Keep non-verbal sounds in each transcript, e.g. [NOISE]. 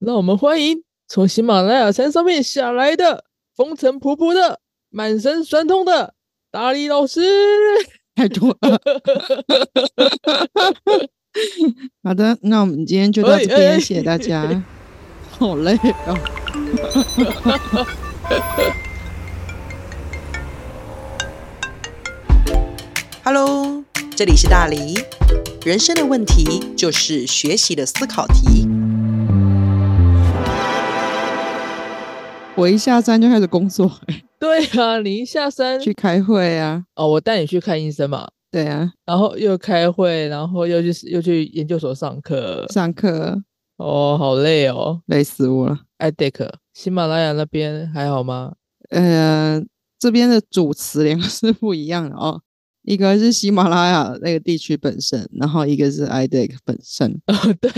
让我们欢迎从喜马拉雅山上面下来的风尘仆仆的、满身酸痛的大力老师。太多了。好的，那我们今天就到这边，哎哎谢谢大家。好累哦。Hello，这里是大黎。人生的问题就是学习的思考题。我一下山就开始工作，[LAUGHS] 对啊，你一下山去开会啊。哦，我带你去看医生嘛，对啊，然后又开会，然后又去又去研究所上课，上课哦，好累哦。累死我了。iDeck 喜马拉雅那边还好吗？呃，这边的主词两个是不一样的哦，[LAUGHS] 一个是喜马拉雅那个地区本身，然后一个是 iDeck 本身。哦，对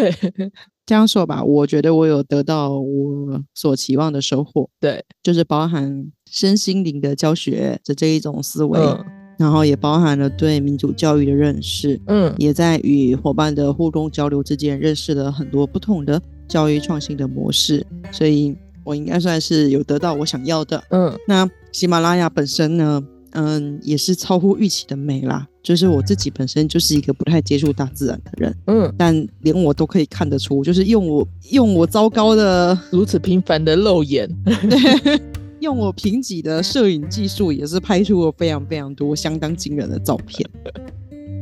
这样说吧，我觉得我有得到我所期望的收获，对，就是包含身心灵的教学的这一种思维，嗯然后也包含了对民主教育的认识，嗯。也在与伙伴的互动交流之间认识了很多不同的教育创新的模式，所以我应该算是有得到我想要的。嗯。那喜马拉雅本身呢，嗯，也是超乎预期的美啦。就是我自己本身就是一个不太接触大自然的人，嗯，但连我都可以看得出，就是用我用我糟糕的如此频繁的肉眼，[LAUGHS] 用我贫瘠的摄影技术，也是拍出了非常非常多相当惊人的照片。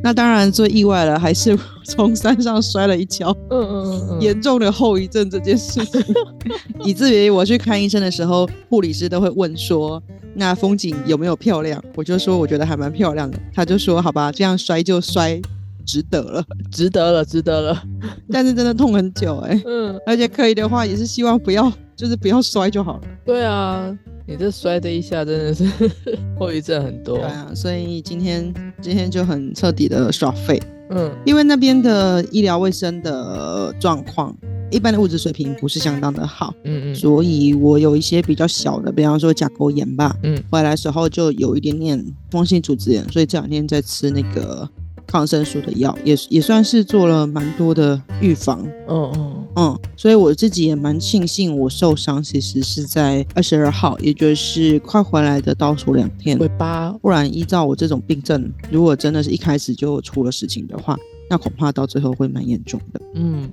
那当然最意外的还是 [LAUGHS] 从山上摔了一跤，嗯嗯嗯嗯，严重的后遗症这件事情，[LAUGHS] 以至于我去看医生的时候，护理师都会问说：“那风景有没有漂亮？”我就说我觉得还蛮漂亮的，他就说：“好吧，这样摔就摔，值得了。值得了，值得了，[LAUGHS] ”但是真的痛很久哎、嗯，而且可以的话，也是希望不要，就是不要摔就好了。对啊，你这摔的一下真的是后遗症很多。对，啊，所以今天今天就很彻底的耍废，嗯。因为那边的医疗卫生的状况，一般的物质水平不是相当的好，嗯嗯。所以我有一些比较小的，比方说甲沟炎吧，嗯，回来的时候就有一点点风性组织炎，所以这两天在吃那个抗生素的药，也也算是做了蛮多的预防。嗯嗯嗯，所以我自己也蛮庆幸，我受伤其实是在二十二号，也就是快回来的倒数两天。尾巴，不然依照我这种病症，如果真的是一开始就出了事情的话，那恐怕到最后会蛮严重的。嗯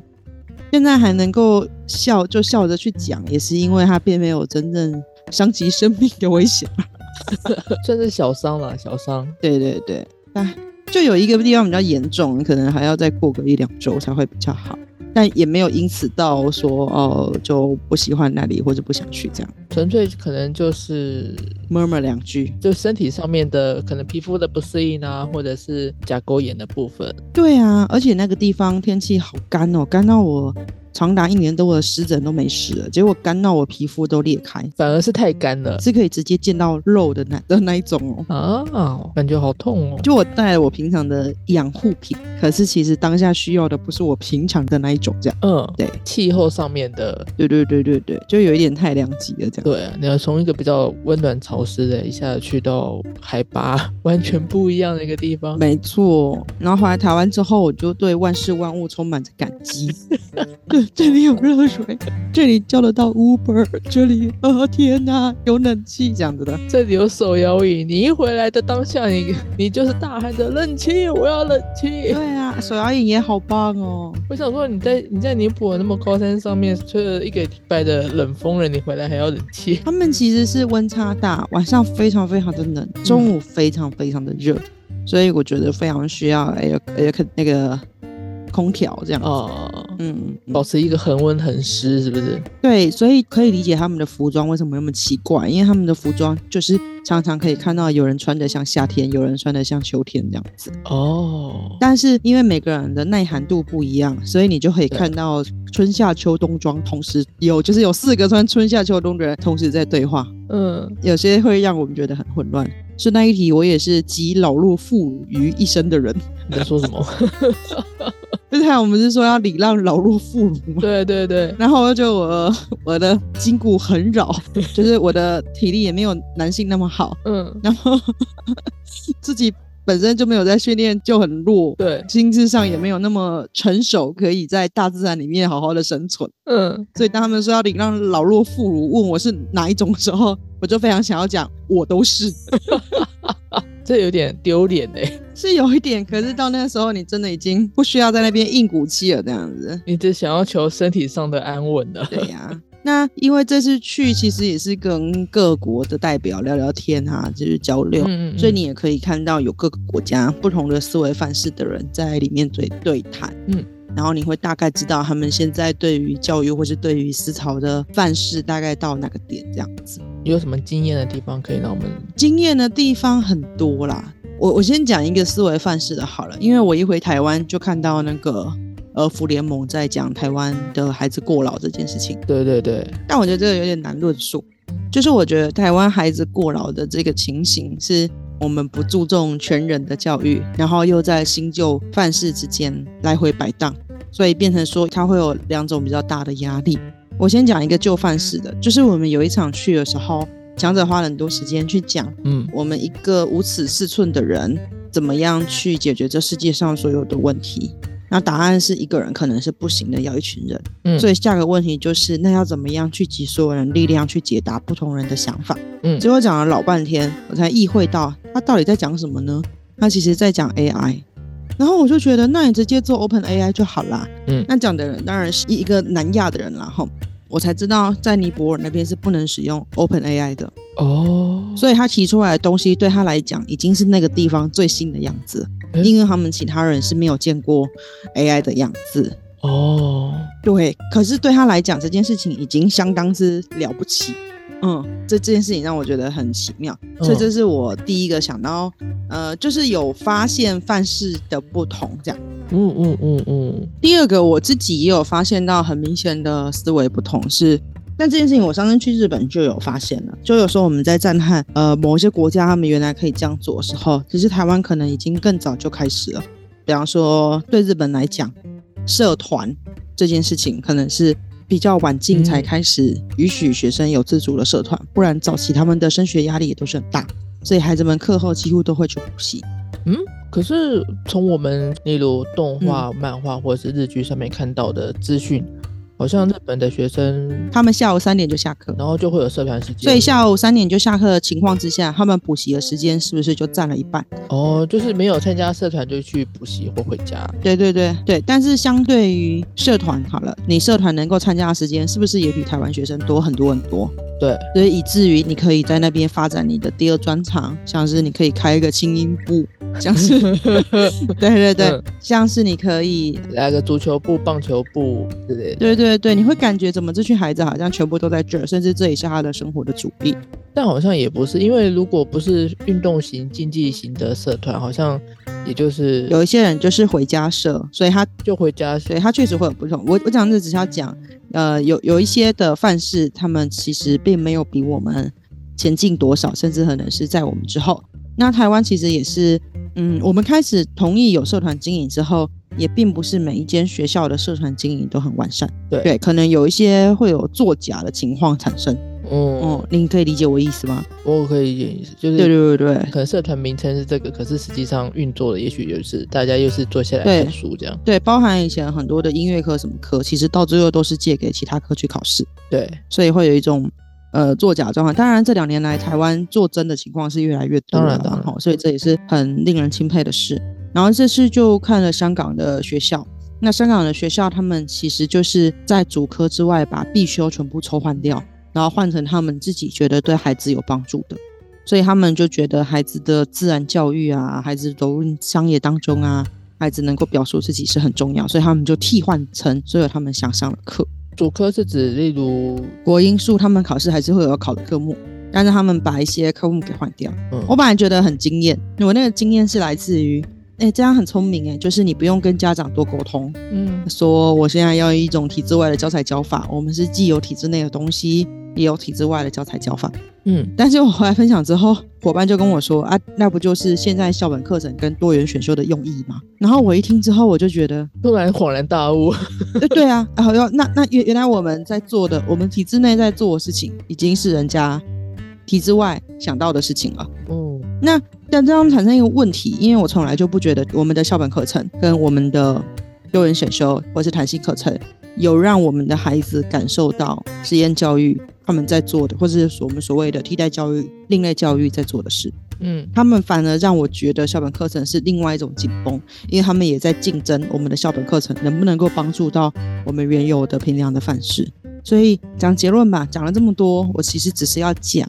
现在还能够笑，就笑着去讲，也是因为他并没有真正伤及生命的危险。[LAUGHS] 算是小伤了，小伤，对对对，哎，就有一个地方比较严重，可能还要再过个一两周才会比较好。但也没有因此到说哦就不喜欢那里或者不想去这样纯粹可能就是，murmur 两句。就身体上面的可能皮肤的不适应啊，或者是甲沟炎的部分。对啊，而且那个地方天气好干哦，干到我长达一年多的湿疹都没事了，结果干到我皮肤都裂开，反而是太干了是可以直接见到肉的那的那一种哦。啊，感觉好痛哦。就我带了我平常的养护品，可是其实当下需要的不是我平常的那一种，这样。嗯，对，气候上面的，对对对对对，就有一点太两极了这样。对啊，你要从一个比较温暖潮湿的，一下去到海拔 [LAUGHS] 完全不一样的一个地方。没错，然后回来台湾之后，我就对万事万物充满着感激。对，[LAUGHS] 这里有热水，这里叫得到 Uber，这里，哦天哪，有冷气这样子的。这里有手摇椅，你一回来的当下，你你就是大喊着冷气，我要冷气。对啊，手摇椅也好棒哦。我想说你在你在尼泊尔那么高山上面吹了一个礼拜的冷风了，你回来还要冷气？他们其实是温差大，晚上非常非常的冷，中午非常非常的热，所以我觉得非常需要 air air 那个空调这样子。哦，嗯，保持一个恒温恒湿，是不是？对，所以可以理解他们的服装为什么那么奇怪，因为他们的服装就是常常可以看到有人穿的像夏天，有人穿的像秋天这样子。哦，但是因为每个人的耐寒度不一样，所以你就可以看到春夏秋冬装同时有，就是有四个穿春夏秋冬的人同时在对话，嗯，有些会让我们觉得很混乱。顺带一提，我也是集老弱妇孺于一身的人。你在说什么？[LAUGHS] 就是看我们是说要礼让老弱妇孺嘛，对对对，然后就我我的筋骨很扰，[LAUGHS] 就是我的体力也没有男性那么好，嗯，然后 [LAUGHS] 自己本身就没有在训练，就很弱，对，心智上也没有那么成熟，可以在大自然里面好好的生存。嗯，所以当他们说要领让老弱妇孺，问我是哪一种的时候，[LAUGHS] 我就非常想要讲，我都是，[LAUGHS] 这有点丢脸哎。是有一点。可是到那个时候，你真的已经不需要在那边硬骨气了，这样子。你只想要求身体上的安稳了。对呀、那因为这次去，其实也是跟各国的代表聊聊天啊，就是交流。嗯嗯，所以你也可以看到有各个国家不同的思维范式的人在里面对对谈，嗯，然后你会大概知道他们现在对于教育或是对于思潮的范式大概到哪个点这样子。有什么惊艳的地方可以让我们？经验的地方很多啦，我我先讲一个思维范式的好了，因为我一回台湾就看到那个儿福联盟在讲台湾的孩子过劳这件事情，对对对，但我觉得这个有点难论述。就是我觉得台湾孩子过劳的这个情形，是我们不注重全人的教育，然后又在新旧范式之间来回摆荡，所以变成说他会有两种比较大的压力。我先讲一个旧范式的，就是我们有一场去的时候，强者花了很多时间去讲嗯我们一个无尺四寸的人怎么样去解决这世界上所有的问题。那答案是一个人可能是不行的，要一群人。嗯，所以下个问题就是，那要怎么样去集所有人力量去解答不同人的想法？嗯结果讲了老半天，我才意会到他到底在讲什么呢？他其实在讲 AI。然后我就觉得，那你直接做 Open AI 就好啦。嗯那讲的人当然是一个南亚的人啦，吼。我才知道，在尼泊尔那边是不能使用 Open AI 的，哦，所以他提出来的东西对他来讲已经是那个地方最新的样子，诶因为他们其他人是没有见过 AI 的样子。哦，对，可是对他来讲，这件事情已经相当之了不起。嗯，这这件事情让我觉得很奇妙，所以这是我第一个想到，呃，就是有发现范式的不同这样。嗯嗯嗯嗯，第二个，我自己也有发现到很明显的思维不同是，但这件事情我上次去日本就有发现了，就有时候我们在赞叹呃某一些国家他们原来可以这样做的时候，其实台湾可能已经更早就开始了。比方说对日本来讲，社团这件事情可能是比较晚近才嗯开始允许学生有自主的社团，不然早期他们的升学压力也都是很大，所以孩子们课后几乎都会去补习。嗯，可是从我们例如动画、漫画或者是日剧上面看到的资讯，好像日本的学生，他们下午三点就下课，然后就会有社团时间，所以下午三点就下课的情况之下，他们补习的时间是不是就占了一半？哦，就是没有参加社团就去补习或回家。对对对对，但是相对于社团好了，你社团能够参加的时间是不是也比台湾学生多很多很多？对，所以以至于你可以在那边发展你的第二专长，像是你可以开一个轻音部，[LAUGHS] 像是 [LAUGHS] 对对对，嗯像是你可以。来个足球部、棒球部之类的。对对对，你会感觉怎么这群孩子好像全部都在这儿，甚至这也是他的生活的主力。但好像也不是，因为如果不是运动型、竞技型的社团，好像也就是有一些人就是回家社，所以他就回家。所以他确实会有不同。我我讲这只是要讲，呃，有有一些的范式，他们其实并没有比我们前进多少，甚至可能是在我们之后。那台湾其实也是，嗯，我们开始同意有社团经营之后，也并不是每一间学校的社团经营都很完善。对对，可能有一些会有作假的情况产生。嗯，哦、您可以理解我意思吗？我可以理解意思，就是对对对对。可能社团名称是这个，可是实际上运作的也许就是大家又是坐下来对看书这样。对，包含以前很多的音乐课什么课，其实到最后都是借给其他科去考试。对，所以会有一种呃作假状况。当然，这两年来台湾做真的情况是越来越多了啦，当然当然齁所以这也是很令人钦佩的事。然后这次就看了香港的学校，那香港的学校他们其实就是在主科之外把必修全部抽换掉，然后换成他们自己觉得对孩子有帮助的。所以他们就觉得孩子的自然教育啊，孩子投入商业当中啊，孩子能够表述自己是很重要，所以他们就替换成所有他们想上的课。主科是指例如，国英数他们考试还是会有要考的科目，但是他们把一些科目给换掉。嗯，我本来觉得很惊艳，我那个经验是来自于，哎、这样很聪明哎，就是你不用跟家长多沟通，嗯说我现在要一种体制外的教材教法，我们是既有体制内的东西，也有体制外的教材教法。嗯，但是我后来分享之后，伙伴就跟我说啊，那不就是现在校本课程跟多元选修的用意吗？然后我一听之后，我就觉得，突然恍然大悟。[LAUGHS] 对对啊，然后要那那原原来我们在做的，我们体制内在做的事情，已经是人家体制外想到的事情了。嗯，那但这样产生一个问题，因为我从来就不觉得我们的校本课程跟我们的多元选修或是弹性课程有让我们的孩子感受到实验教育他们在做的，或者是我们所谓的替代教育、另类教育在做的事。嗯他们反而让我觉得校本课程是另外一种紧绷，因为他们也在竞争我们的校本课程能不能够帮助到我们原有的平量的范式。所以讲结论吧，讲了这么多，我其实只是要讲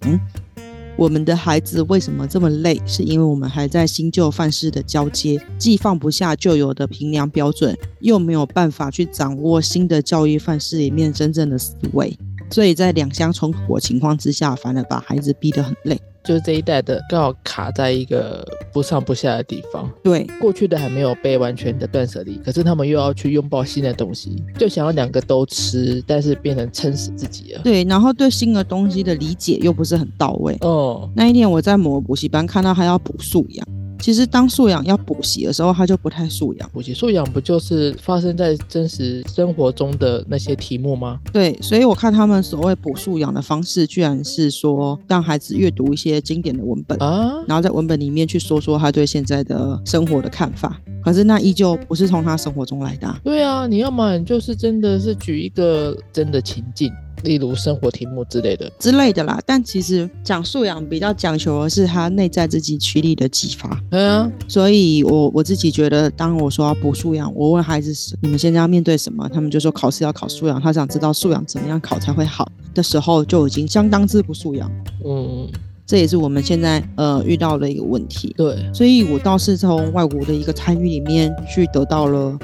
我们的孩子为什么这么累，是因为我们还在新旧范式的交接，既放不下旧有的平量标准，又没有办法去掌握新的教育范式里面真正的思维，所以在两相冲突的情况之下，反而把孩子逼得很累。就是这一代的刚好卡在一个不上不下的地方，对，过去的还没有被完全的断舍离，可是他们又要去拥抱新的东西，就想要两个都吃，但是变成撑死自己了。对，然后对新的东西的理解又不是很到位。哦，那一天我在某个补习班看到他要补素养，其实当素养要补习的时候，他就不太素养。补习素养不就是发生在真实生活中的那些题目吗？对，所以我看他们所谓补素养的方式，居然是说让孩子阅读一些经典的文本，啊，然后在文本里面去说说他对现在的生活的看法。可是那依旧不是从他生活中来的啊、对啊，你要么你就是真的是举一个真的情境，例如生活题目之类的。之类的啦。但其实讲素养比较讲求的是他内在自己驱力的激发。对啊，所以我我自己觉得，当我说要补素养，我问孩子你们现在要面对什么，他们就说考试要考素养，他想知道素养怎么样考才会好的时候，就已经相当之不素养。嗯，这也是我们现在呃遇到的一个问题。对，所以我倒是从外国的一个参与里面去得到了，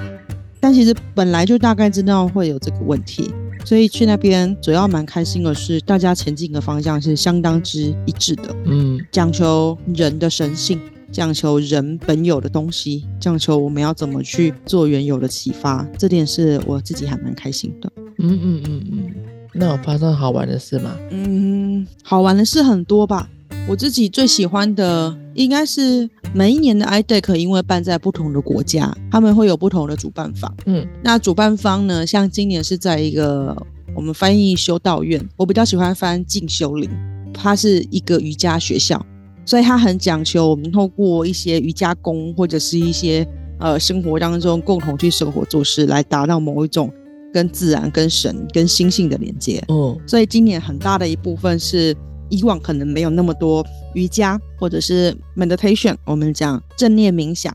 但其实本来就大概知道会有这个问题，所以去那边主要蛮开心的是，大家前进的方向是相当之一致的。嗯，讲求人的神性，讲求人本有的东西，讲求我们要怎么去做原有的启发，这点是我自己还蛮开心的。嗯嗯嗯嗯，那有发生好玩的事吗？嗯，好玩的事很多吧。我自己最喜欢的应该是每一年的 IDEC，因为办在不同的国家，他们会有不同的主办方。嗯那主办方呢，像今年是在一个我们翻译修道院，我比较喜欢翻进修林，它是一个瑜伽学校，所以它很讲求我们透过一些瑜伽功或者是一些呃生活当中共同去生活做事，来达到某一种跟自然、跟神、跟心性的连接。哦所以今年很大的一部分是以往可能没有那么多瑜伽或者是 meditation，我们讲正念冥想，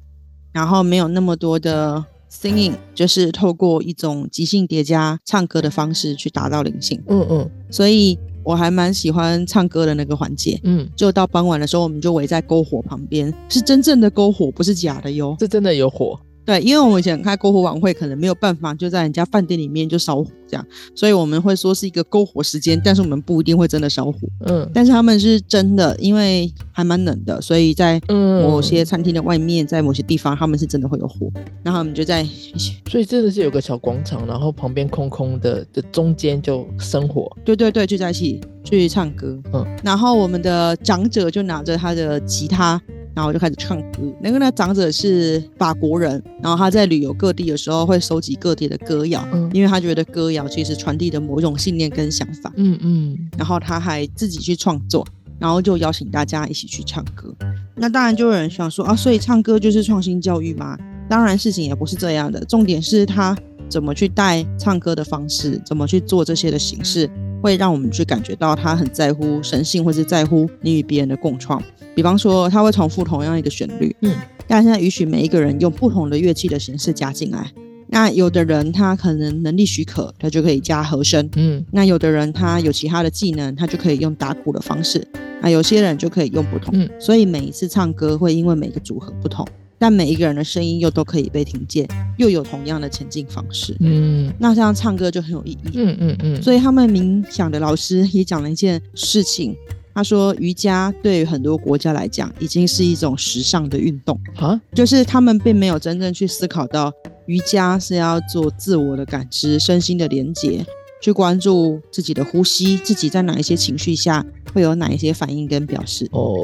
然后没有那么多的 singing，就是透过一种即兴叠加唱歌的方式去达到灵性。嗯嗯所以我还蛮喜欢唱歌的那个环节。嗯，就到傍晚的时候，我们就围在篝火旁边，是真正的篝火，不是假的哟。这真的有火。对，因为我们以前开篝火晚会，可能没有办法就在人家饭店里面就烧火这样，所以我们会说是一个篝火时间，但是我们不一定会真的烧火。嗯但是他们是真的，因为还蛮冷的，所以在嗯，某些餐厅的外面，在某些地方，他们是真的会有火，然后我们就在 [LAUGHS] 所以真的是有个小广场，然后旁边空空的，的中间就生火。对对对聚在一起去唱歌，嗯然后我们的长者就拿着他的吉他。然后就开始唱歌。那个呢，长者是法国人，然后他在旅游各地的时候会收集各地的歌谣，嗯因为他觉得歌谣其实传递的某种信念跟想法。嗯嗯然后他还自己去创作，然后就邀请大家一起去唱歌。那当然就有人想说啊，所以唱歌就是创新教育吗？当然事情也不是这样的，重点是他怎么去带唱歌的方式，怎么去做这些的形式，会让我们去感觉到他很在乎神性，或是在乎你与别人的共创。比方说，他会重复同样一个旋律，嗯，但现在允许每一个人用不同的乐器的形式加进来。那有的人他可能能力许可，他就可以加和声，嗯那有的人他有其他的技能，他就可以用打鼓的方式；那有些人就可以用不同。嗯所以每一次唱歌会因为每个组合不同，但每一个人的声音又都可以被听见，又有同样的前进方式。嗯那这样唱歌就很有意义。嗯嗯嗯，所以他们冥想的老师也讲了一件事情，他说瑜伽对于很多国家来讲已经是一种时尚的运动，啊，就是他们并没有真正去思考到瑜伽是要做自我的感知、身心的连接，去关注自己的呼吸，自己在哪一些情绪下会有哪一些反应跟表示。哦，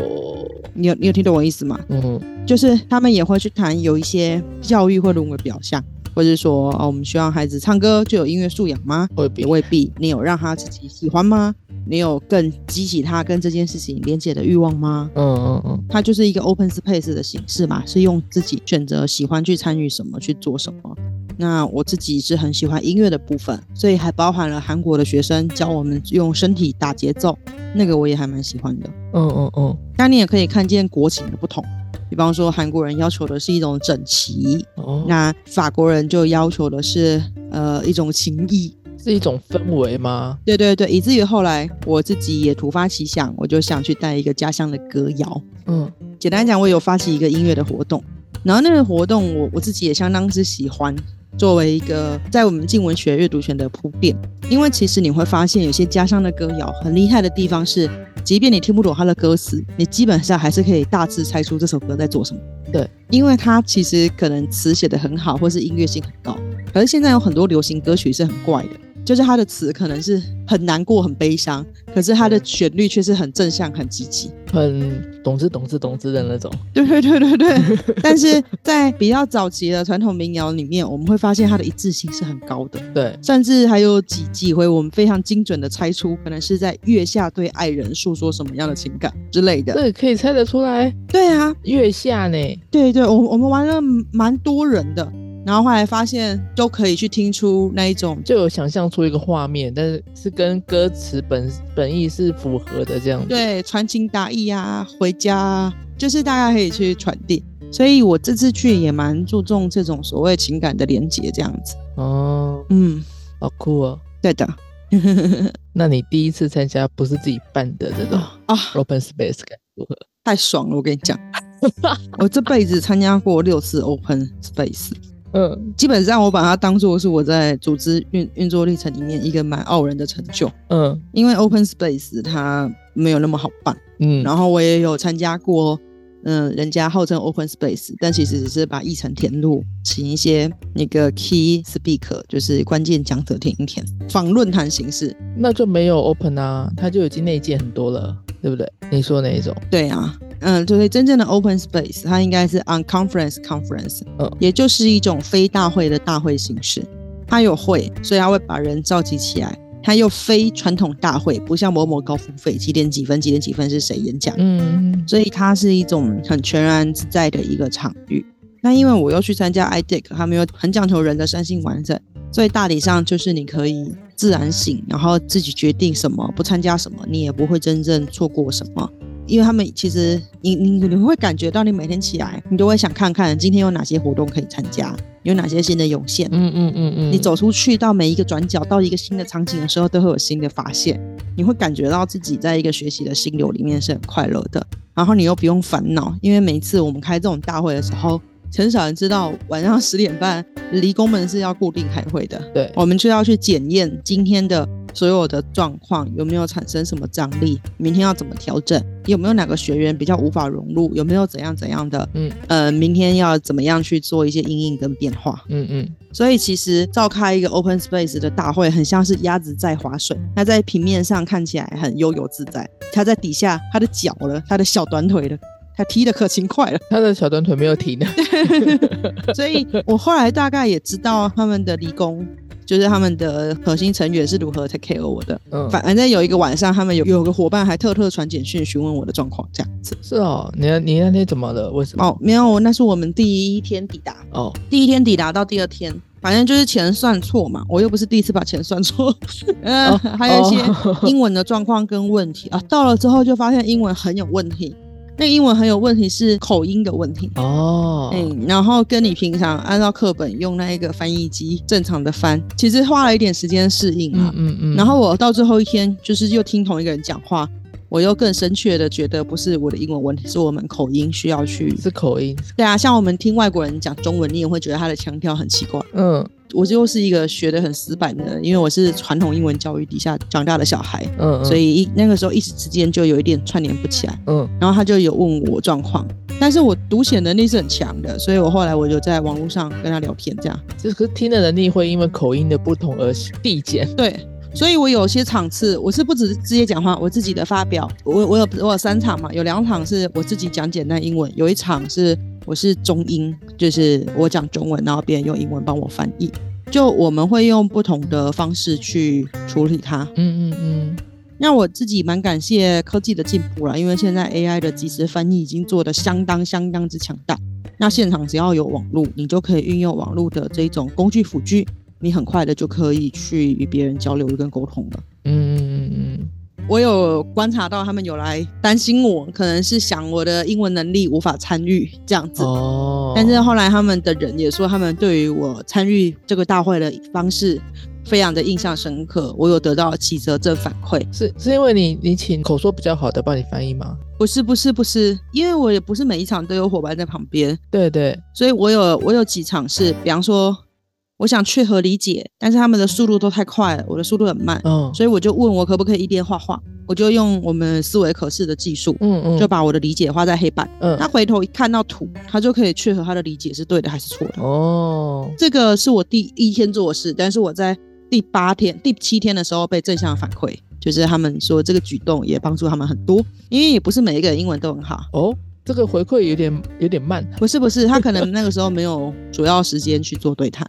你有你有听懂我意思吗？嗯就是他们也会去谈有一些教育会沦为表象，或者说哦，我们希望孩子唱歌就有音乐素养吗？未必未必。你有让他自己喜欢吗？你有更激起他跟这件事情连接的欲望吗？嗯嗯嗯，它就是一个 open space 的形式嘛，是用自己选择喜欢去参与什么去做什么。那我自己是很喜欢音乐的部分，所以还包含了韩国的学生教我们用身体打节奏，那个我也还蛮喜欢的。嗯嗯嗯，那你也可以看见国情的不同，比方说韩国人要求的是一种整齐，哦，那法国人就要求的是呃一种情谊。是一种氛围吗？对对对，以至于后来我自己也突发奇想，我就想去带一个家乡的歌谣。嗯简单讲，我有发起一个音乐的活动，然后那个活动我我自己也相当之喜欢，作为一个在我们静文学阅读权的铺垫。因为其实你会发现，有些家乡的歌谣很厉害的地方是，即便你听不懂它的歌词，你基本上还是可以大致猜出这首歌在做什么。对，因为它其实可能词写得很好，或是音乐性很高。可是现在有很多流行歌曲是很怪的，就是它的词可能是很难过、很悲伤，可是它的旋律却是很正向、很积极。很懂之懂之懂之的那种。对对对对对，[LAUGHS] 但是在比较早期的传统民谣里面，我们会发现它的一致性是很高的，对，甚至还有几几回我们非常精准的猜出，可能是在月下对爱人诉说什么样的情感之类的。对可以猜得出来。对啊，月下呢？对对，我我们玩了蛮多人的，然后后来发现都可以去听出那一种就有想象出一个画面，但是是跟歌词本本意是符合的这样子。，对传情达意啊，回家啊，就是大家可以去传递。所以我这次去也蛮注重这种所谓情感的连接，这样子。哦，嗯，好酷哦。对的。[LAUGHS] [LAUGHS] 那你第一次参加不是自己办的这种啊，open space 感如何？太爽了！我跟你讲，[LAUGHS] 我这辈子参加过六次 Open Space，嗯基本上我把它当做是我在组织运运作历程里面一个蛮傲人的成就。嗯因为 Open Space 它没有那么好办，嗯，然后我也有参加过，嗯、人家号称 Open Space，但其实只是把议程填入，请一些那个 Key Speaker，就是关键讲者填一填，仿论坛形式。那就没有 open 啊，它就已经内建很多了，对不对？你说哪一种？对啊，嗯，就是真正的 open space，它应该是 on conference conference，嗯也就是一种非大会的大会形式。它有会，所以它会把人召集起来。它又非传统大会，不像某某高付费几点几分几点几分是谁演讲，嗯所以它是一种很全然自在的一个场域。那因为我又去参加 IDEC，他们又很讲求人的身心完整，所以大体上就是你可以自然醒，然后自己决定什么，不参加什么，你也不会真正错过什么。因为他们其实你你你会感觉到，你每天起来，你都会想看看今天有哪些活动可以参加，有哪些新的涌现。嗯嗯嗯嗯，你走出去到每一个转角，到一个新的场景的时候，都会有新的发现。你会感觉到自己在一个学习的心流里面是很快乐的，然后你又不用烦恼，因为每一次我们开这种大会的时候，很少人知道晚上十点半离宫门是要固定开会的，对，我们就要去检验今天的所有的状况有没有产生什么张力，明天要怎么调整，有没有哪个学员比较无法融入，有没有怎样怎样的，嗯呃，明天要怎么样去做一些应应跟变化。嗯嗯所以其实召开一个 open space 的大会，很像是鸭子在划水。它在平面上看起来很悠游自在，它在底下，它的脚了，它的小短腿了，它踢得可勤快了。他的小短腿没有停呢。[LAUGHS] 所以我后来大概也知道他们的理工，就是他们的核心成员是如何 take care 我的。嗯，反反正有一个晚上，他们有有个伙伴还特特传简讯询问我的状况，这样子。是哦，你那你那天怎么了？为什么？哦，没有，那是我们第一天抵达。哦，第一天抵达到第二天，反正就是钱算错嘛，我又不是第一次把钱算错，嗯，哦 [LAUGHS] 还有一些哦英文的状况跟问题啊。到了之后就发现英文很有问题，那英文很有问题是口音的问题。哦，嗯，然后跟你平常按照课本用那一个翻译机正常的翻，其实花了一点时间适应啊。嗯嗯嗯，然后我到最后一天，就是又听同一个人讲话，我又更深切的觉得不是我的英文问题，是我们口音需要去。是口音。对啊，像我们听外国人讲中文，你也会觉得他的腔调很奇怪。嗯我就是一个学的很死板的，因为我是传统英文教育底下长大的小孩，嗯，所以一那个时候一时之间就有一点串联不起来。嗯然后他就有问我状况，但是我读写能力是很强的，所以我后来我就在网络上跟他聊天，这样就是听的能力会因为口音的不同而递减。对。所以我有些场次，我是不只是直接讲话，我自己的发表，我我有我有三场嘛，有两场是我自己讲简单英文，有一场是我是中英，就是我讲中文，然后别人用英文帮我翻译。就我们会用不同的方式去处理它。嗯嗯嗯，那我自己蛮感谢科技的进步了，因为现在 AI 的即时翻译已经做得相当相当之强大。那现场只要有网络，你就可以运用网络的这种工具辅具，你很快的就可以去与别人交流跟沟通了。我有观察到他们有来担心我，可能是想我的英文能力无法参与这样子。嗯，哦，但是后来他们的人也说，他们对于我参与这个大会的方式非常的印象深刻，我有得到起责正反馈。是是因为你你请口说比较好的帮你翻译吗？不是不是不是，因为我也不是每一场都有伙伴在旁边，对对，所以我有我有几场是，比方说我想去和理解，但是他们的速度都太快了，我的速度很慢，嗯所以我就问我可不可以一边画画，我就用我们思维可视的技术，嗯嗯，就把我的理解画在黑板。嗯他回头一看到图，他就可以去和他的理解是对的还是错的。哦，这个是我第一天做的事，但是我在第八天、第七天的时候被正向反馈，就是他们说这个举动也帮助他们很多，因为也不是每一个人英文都很好。哦，这个回馈有点有点慢，不是不是，他可能那个时候没有主要时间去做对谈。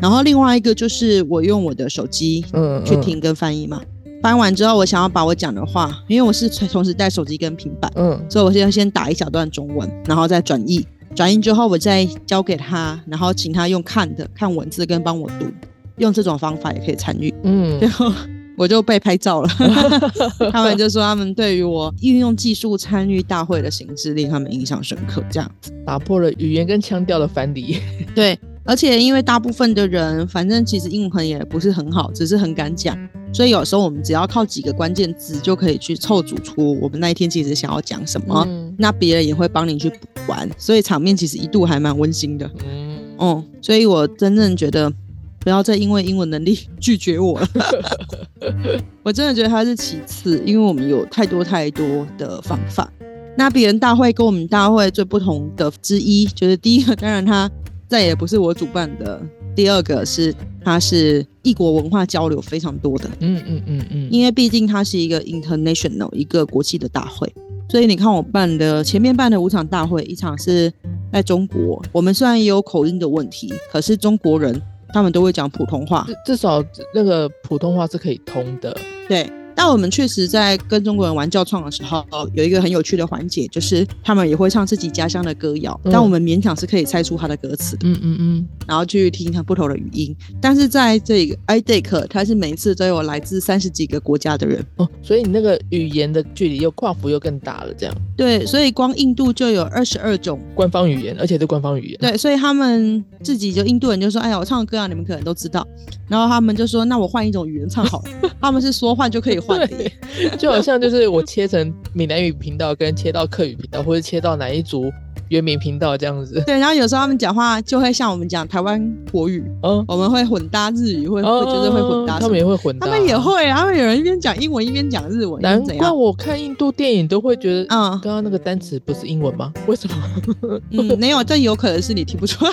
然后另外一个就是我用我的手机去听跟翻译嘛，翻完之后我想要把我讲的话，因为我是同时带手机跟平板，嗯所以我现在先打一小段中文，然后再转译。转译之后，我再交给他，然后请他用看的看文字跟帮我读，用这种方法也可以参与。嗯最后我就被拍照了，[LAUGHS] 他们就说他们对于我运用技术参与大会的形式令他们印象深刻。这样打破了语言跟腔调的藩篱，对，而且因为大部分的人反正其实英文也不是很好，只是很敢讲，所以有时候我们只要靠几个关键字就可以去凑组出我们那一天其实想要讲什么。嗯那别人也会帮你去补完，所以场面其实一度还蛮温馨的。嗯，嗯，所以我真正觉得不要再因为英文能力拒绝我了。[LAUGHS] 我真的觉得它是其次，因为我们有太多太多的方法。那别人大会跟我们大会最不同的之一，就是第一个，当然它再也不是我主办的；第二个是它是异国文化交流非常多的。嗯嗯嗯嗯，因为毕竟它是一个 international 一个国际的大会，所以你看我办的前面办的五场大会，一场是在中国，我们虽然也有口音的问题，可是中国人他们都会讲普通话，至至少那个普通话是可以通的，对。但我们确实在跟中国人玩教创的时候，有一个很有趣的环节，就是他们也会唱自己家乡的歌谣，嗯但我们勉强是可以猜出他的歌词的，嗯嗯嗯，然后去听他不同的语音。但是在这个 IDEC，它是每一次都有来自三十几个国家的人，哦，所以你那个语言的距离又跨幅又更大了，这样对，所以光印度就有二十二种官方语言，而且是官方语言，对，所以他们自己就印度人就说：“哎呀，我唱的歌啊，你们可能都知道。”然后他们就说：“那我换一种语言唱好了。” [LAUGHS] 他们是说换就可以换的耶。对，就好像就是我切成闽南语频道，跟切到客语频道，或者切到哪一族原民频道这样子。对，然后有时候他们讲话就会像我们讲台湾国语，嗯，我们会混搭日语，会会就是会混搭。他们也会混搭，他们也。会啊，他们有人一边讲英文一边讲日文，难怪？我看印度电影都会觉得，嗯刚刚那个单词不是英文吗？[LAUGHS] 为什么？嗯，没有，这有可能是你听不出来。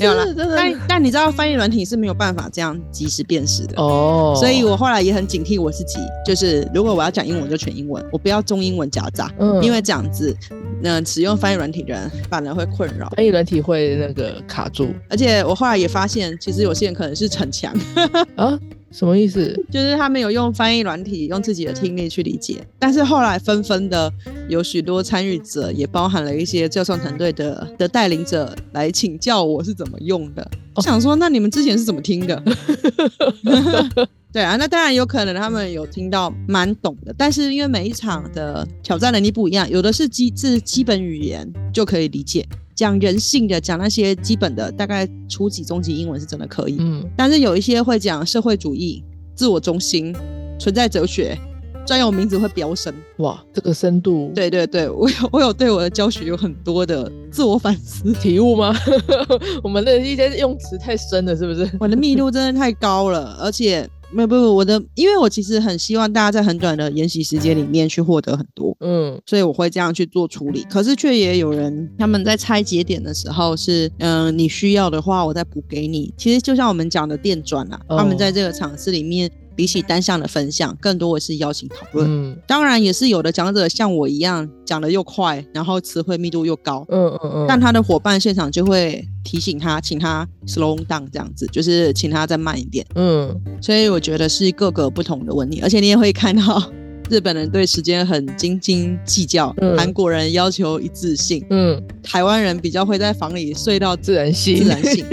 没有啦真的但但你知道翻译软体是没有办法这样及时辨识的。哦，所以我后来也很警惕我自己，就是如果我要讲英文就全英文，我不要中英文夹杂，嗯因为这样子，那、使用翻译软体的人反而会困扰。翻译软体会那个卡住而且我后来也发现，其实有些人可能是逞强，[LAUGHS] 啊？什么意思？就是他们有用翻译软体，用自己的听力去理解，但是后来纷纷的有许多参与者，也包含了一些教授团队的的带领者来请教我是怎么用的。我想说，那你们之前是怎么听的？[LAUGHS] 对啊，那当然有可能他们有听到蛮懂的，但是因为每一场的挑战能力不一样，有的是基自基本语言就可以理解，讲人性的，讲那些基本的，大概初级、中级英文是真的可以。嗯，但是有一些会讲社会主义、自我中心、存在哲学，专有名词会飙升。哇，这个深度，对对对，我有我有对我的教学有很多的自我反思，体悟吗？[LAUGHS] 我们的一些用词太深了，是不是？我的密度真的太高了，而且没有不不，我的因为我其实很希望大家在很短的研习时间里面去获得很多。嗯所以我会这样去做处理，可是却也有人他们在拆节点的时候是，嗯、你需要的话我再补给你。其实就像我们讲的电转啊，哦他们在这个场次里面比起单向的分享，更多的是邀请讨论。嗯当然，也是有的讲者像我一样讲的又快，然后词汇密度又高，嗯嗯嗯，但他的伙伴现场就会提醒他，请他 slow down 这样子，就是请他再慢一点。嗯所以我觉得是各个不同的问题，而且你也会看到日本人对时间很斤斤计较，嗯。韩国人要求一致性，嗯，台湾人比较会在房里睡到自然醒，自然醒，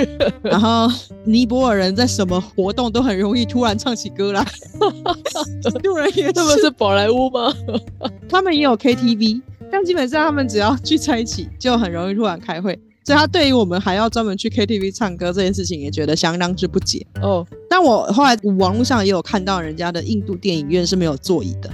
然后尼泊尔人在什么活动都很容易突然唱起歌来，[LAUGHS] 印度人也他们是，是宝莱坞吗？[LAUGHS] 他们也有 KTV，但基本上他们只要聚在一起，就很容易突然开会。所以他对于我们还要专门去 KTV 唱歌这件事情，也觉得相当之不解。哦，但我后来网络上也有看到人家的印度电影院是没有座椅的，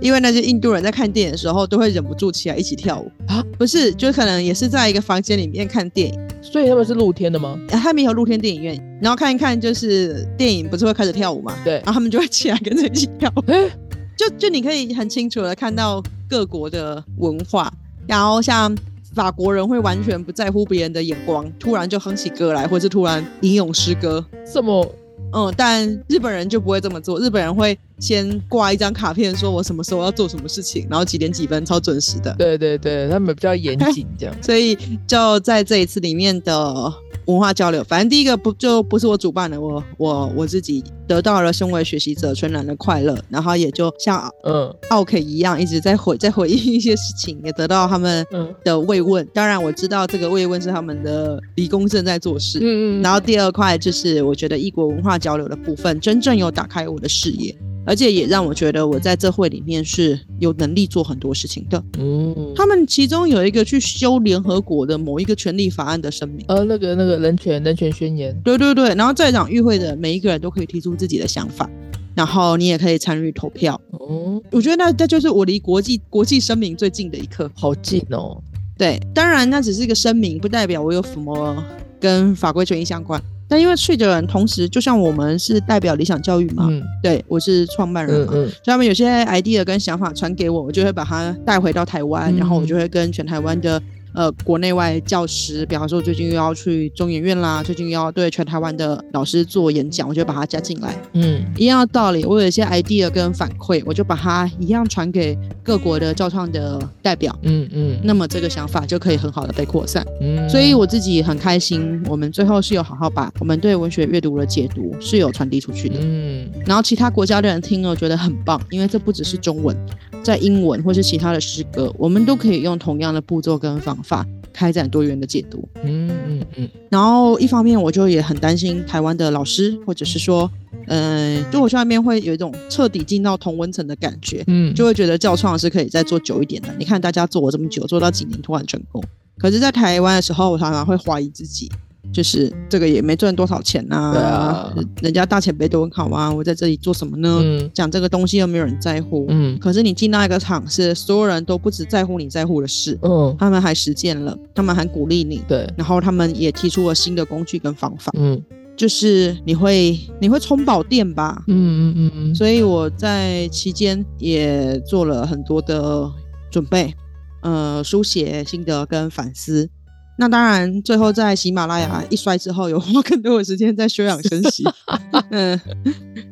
因为那些印度人在看电影的时候都会忍不住起来一起跳舞。啊，不是，就可能也是在一个房间里面看电影，所以他们是露天的吗？呃他们有露天电影院，然后看一看就是电影不是会开始跳舞嘛，对。然后他们就会起来跟着一起跳舞，[LAUGHS] 哎，就就你可以很清楚的看到各国的文化，然后像。法国人会完全不在乎别人的眼光，突然就哼起歌来，或是突然吟咏诗歌，什么？嗯，但日本人就不会这么做。日本人会先挂一张卡片，说我什么时候要做什么事情，然后几点几分，超准时的。对对对，他们比较严谨这样。所以就在这一次里面的文化交流，反正第一个不就不是我主办的，我我我自己得到了身为学习者全然的快乐，然后也就像嗯奥 K 一样，一直在回 [LAUGHS] 在回应一些事情，也得到他们嗯的慰问。当然我知道这个慰问是他们的理工正在做事。嗯嗯，然后第二块就是我觉得异国文化交流的部分，真正有打开我的视野，而且也让我觉得我在这会里面是有能力做很多事情的。嗯，他们其中有一个去修联合国的某一个权利法案的声明。呃，那个那个人权人权宣言，对对对，然后在场与会的每一个人都可以提出自己的想法，然后你也可以参与投票。哦，我觉得那那就是我离国际国际声明最近的一刻。好近哦。对，当然那只是一个声明，不代表我有什么跟法规权益相关。但因为去的人同时，就像我们是代表理想教育嘛，嗯。对我是创办人嘛，嗯嗯。所以他们有些 idea 跟想法传给我，我就会把它带回到台湾，嗯然后我就会跟全台湾的呃国内外教师，比方说最近又要去中研院啦，最近又要对全台湾的老师做演讲，我就把它加进来。嗯一样的道理，我有一些 idea 跟反馈，我就把它一样传给各国的教创的代表。嗯嗯那么这个想法就可以很好的被扩散，嗯，所以我自己很开心，我们最后是有好好把我们对文学阅读的解读是有传递出去的。嗯然后其他国家的人听了觉得很棒，因为这不只是中文，在英文或是其他的诗歌，我们都可以用同样的步骤跟方法开展多元的解读。嗯嗯嗯然后一方面我就也很担心台湾的老师，或者是说，嗯、就我去那边会有一种彻底进到同温层的感觉，嗯，就会觉得教创是可以再做久一点的。你看大家做我这么久，做到几年突然成功，可是，在台湾的时候，我常常会怀疑自己。就是这个也没赚多少钱呐、对啊。人家大前辈都很好啊，我在这里做什么呢？嗯。讲这个东西又没有人在乎。嗯。可是你进到一个场，是所有人都不只在乎你在乎的事，嗯，他们还实践了，他们还鼓励你，对，然后他们也提出了新的工具跟方法，嗯。就是你会你会充饱电吧。嗯嗯嗯嗯，所以我在期间也做了很多的准备，呃，书写心得跟反思。那当然，最后在喜马拉雅一摔之后，有花更多的时间在休养生息。[LAUGHS] 嗯，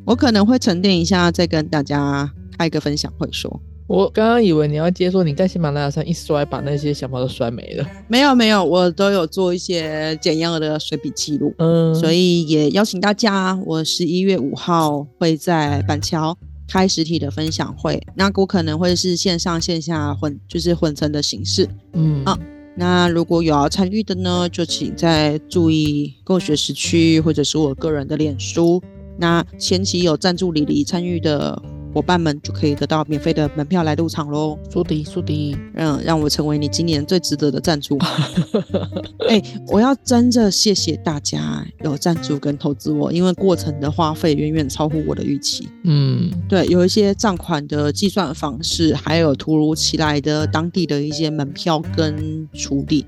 我可能会沉淀一下，再跟大家开个分享会说。我刚刚以为你要接说你在喜马拉雅上一摔，把那些想法都摔没了。没有没有，我都有做一些简要的随笔记录。嗯，所以也邀请大家，我十一月五号会在板桥开实体的分享会，那我可能会是线上线下混，就是混成的形式。嗯啊那如果有要参与的呢，就请在注意购学时区或者是我个人的脸书。那前期有赞助李黎参与的伙伴们，就可以得到免费的门票来入场喽。苏迪苏迪，嗯，让我成为你今年最值得的赞助。[LAUGHS] 哎、我要真的谢谢大家有赞助跟投资我，因为过程的花费远远超乎我的预期。嗯对，有一些账款的计算方式，还有突如其来的当地的一些门票跟处理，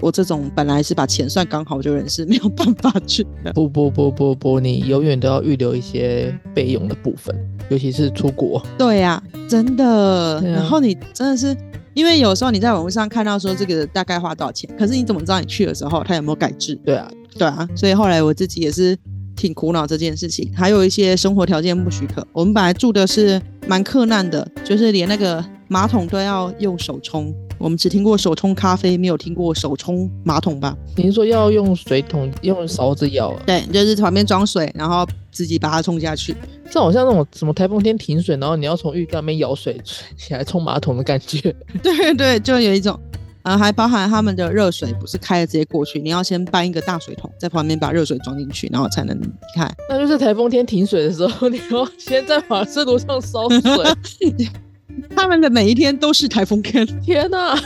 我这种本来是把钱算刚好就人是没有办法去 [LAUGHS] 的。不不不不不，你永远都要预留一些备用的部分，尤其是出国。对呀、真的。啊然后你真的是，因为有时候你在网络上看到说这个大概花多少钱，可是你怎么知道你去的时候他有没有改制？对啊，对啊，所以后来我自己也是挺苦恼这件事情。还有一些生活条件不许可，我们本来住的是蛮克难的，就是连那个马桶都要用手冲。我们只听过手冲咖啡，没有听过手冲马桶吧？你是说要用水桶用勺子舀啊？对，就是旁边装水，然后自己把它冲下去。这好像那种什么台风天停水，然后你要从浴缸里面舀水起来冲马桶的感觉。[LAUGHS] 对对，就有一种，啊，还包含他们的热水不是开了直接过去，你要先搬一个大水桶在旁边把热水装进去，然后才能离开。那就是台风天停水的时候，[LAUGHS] 你要先在瓦斯炉上烧水。[LAUGHS] 他们的每一天都是台风天。天哪！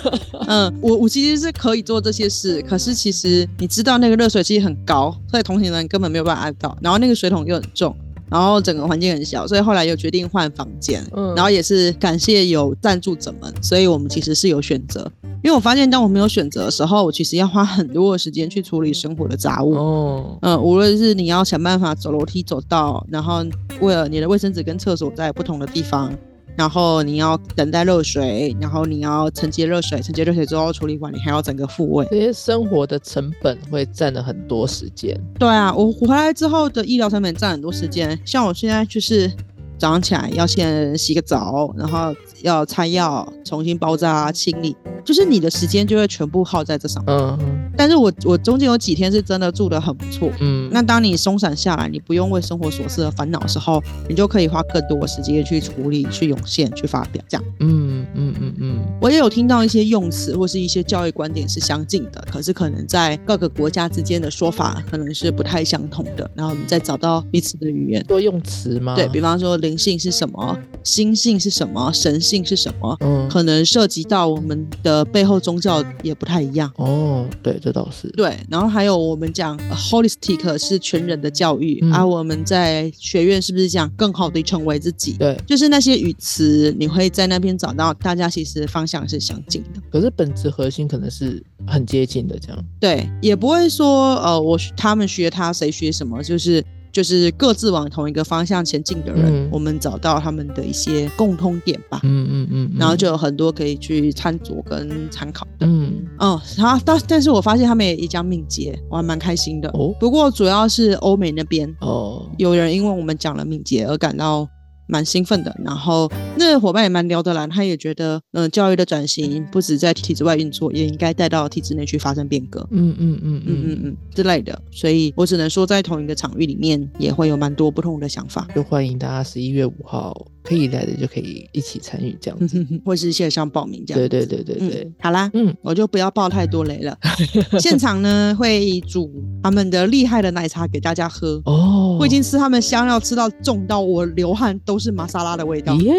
嗯，我我其实是可以做这些事，可是其实你知道那个热水器很高，所以同行人根本没有办法按到，然后那个水桶又很重。然后整个环境很小，所以后来又决定换房间。嗯，然后也是感谢有赞助者们，所以我们其实是有选择。因为我发现，当我没有选择的时候，我其实要花很多的时间去处理生活的杂物。哦，嗯，无论是你要想办法走楼梯走到，然后为了你的卫生纸跟厕所在不同的地方。然后你要等待热水，然后你要承接热水，承接热水之后处理完，你还要整个复位，这些生活的成本会占了很多时间。对啊，我回来之后的医疗成本占很多时间，像我现在就是早上起来要先洗个澡，然后要擦药、重新包扎、清理。就是你的时间就会全部耗在这上面。嗯，但是我我中间有几天是真的住的很不错。嗯，那当你松散下来，你不用为生活琐事而烦恼的时候，你就可以花更多的时间去处理、去涌现、去发表。这样。嗯嗯嗯嗯。我也有听到一些用词或是一些教育观点是相近的，可是可能在各个国家之间的说法可能是不太相同的。然后我们再找到彼此的语言。多用词吗？对比方说灵性是什么，心性是什么，神性是什么？嗯，可能涉及到我们的。背后宗教也不太一样哦，对，这倒是对。然后还有我们讲 holistic 是全人的教育，啊我们在学院是不是讲更好的成为自己？对，就是那些语词，你会在那边找到大家其实方向是相近的，可是本质核心可能是很接近的，这样对，也不会说呃，我他们学他，谁学什么，就是。就是各自往同一个方向前进的人，我们找到他们的一些共通点吧。嗯嗯嗯，然后就有很多可以去参酌跟参考的。嗯哦，然后但但是我发现他们也讲敏捷，我还蛮开心的。哦，不过主要是欧美那边哦，有人因为我们讲了敏捷而感到。蛮兴奋的，然后那个伙伴也蛮聊得来，他也觉得，嗯，教育的转型不止在体制外运作，也应该带到体制内去发生变革，嗯嗯嗯嗯嗯嗯之类的。所以我只能说，在同一个场域里面，也会有蛮多不同的想法。就欢迎大家十一月五号可以来的就可以一起参与这样子，[LAUGHS] 或是线上报名这样。对对对对对，好啦，嗯，我就不要爆太多雷了。[LAUGHS] 现场呢会煮他们的厉害的奶茶给大家喝哦，我已经吃他们香料吃到重到我流汗都。是玛莎拉的味道，耶，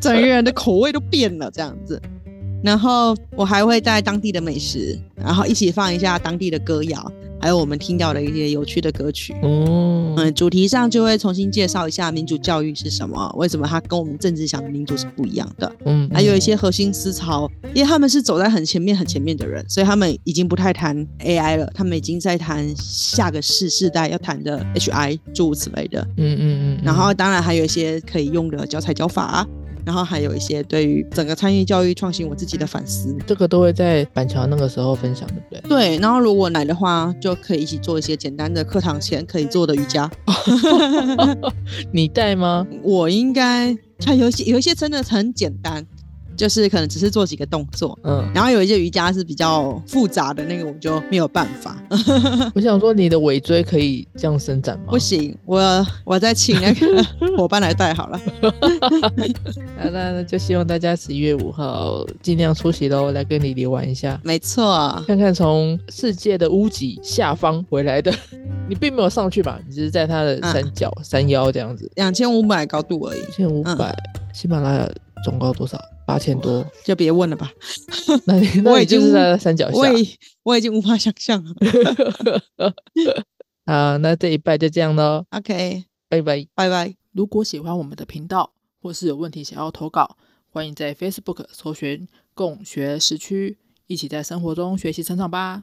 整个人的口味都变了，这样子。然后我还会带当地的美食，然后一起放一下当地的歌谣。还有我们听到的一些有趣的歌曲，哦，嗯，主题上就会重新介绍一下民主教育是什么，为什么它跟我们政治想的民主是不一样的，嗯，还有一些核心思潮，因为他们是走在很前面、很前面的人，所以他们已经不太谈 AI 了，他们已经在谈下个世世代要谈的 HI 诸如此类的，嗯嗯嗯，然后当然还有一些可以用的教材教法。然后还有一些对于整个参与教育创新我自己的反思，这个都会在板桥那个时候分享，对不对？对。然后如果来的话，就可以一起做一些简单的课堂前可以做的瑜伽。[LAUGHS] 你带吗？我应该，它有些有一些真的很简单。就是可能只是做几个动作，嗯，然后有一些瑜伽是比较复杂的那个，我就没有办法。[LAUGHS] 我想说，你的尾椎可以这样伸展吗？不行，我我再请那个 [LAUGHS] 伙伴来带好了。[LAUGHS] 那那就希望大家十一月五号尽量出席喽，来跟你聊玩一下。没错，看看从世界的屋脊下方回来的，你并没有上去吧？你只是在它的山脚、山腰这样子，两千五百高度而已。一千五百，喜马拉雅总高多少？八千多，就别问了吧。那 [LAUGHS] 我已经是在山脚下，我已我已经无法想象了。[LAUGHS] 好，那这一拜就这样喽。OK，拜拜拜拜。如果喜欢我们的频道，或是有问题想要投稿，欢迎在 Facebook 搜寻“共学时区”，一起在生活中学习成长吧。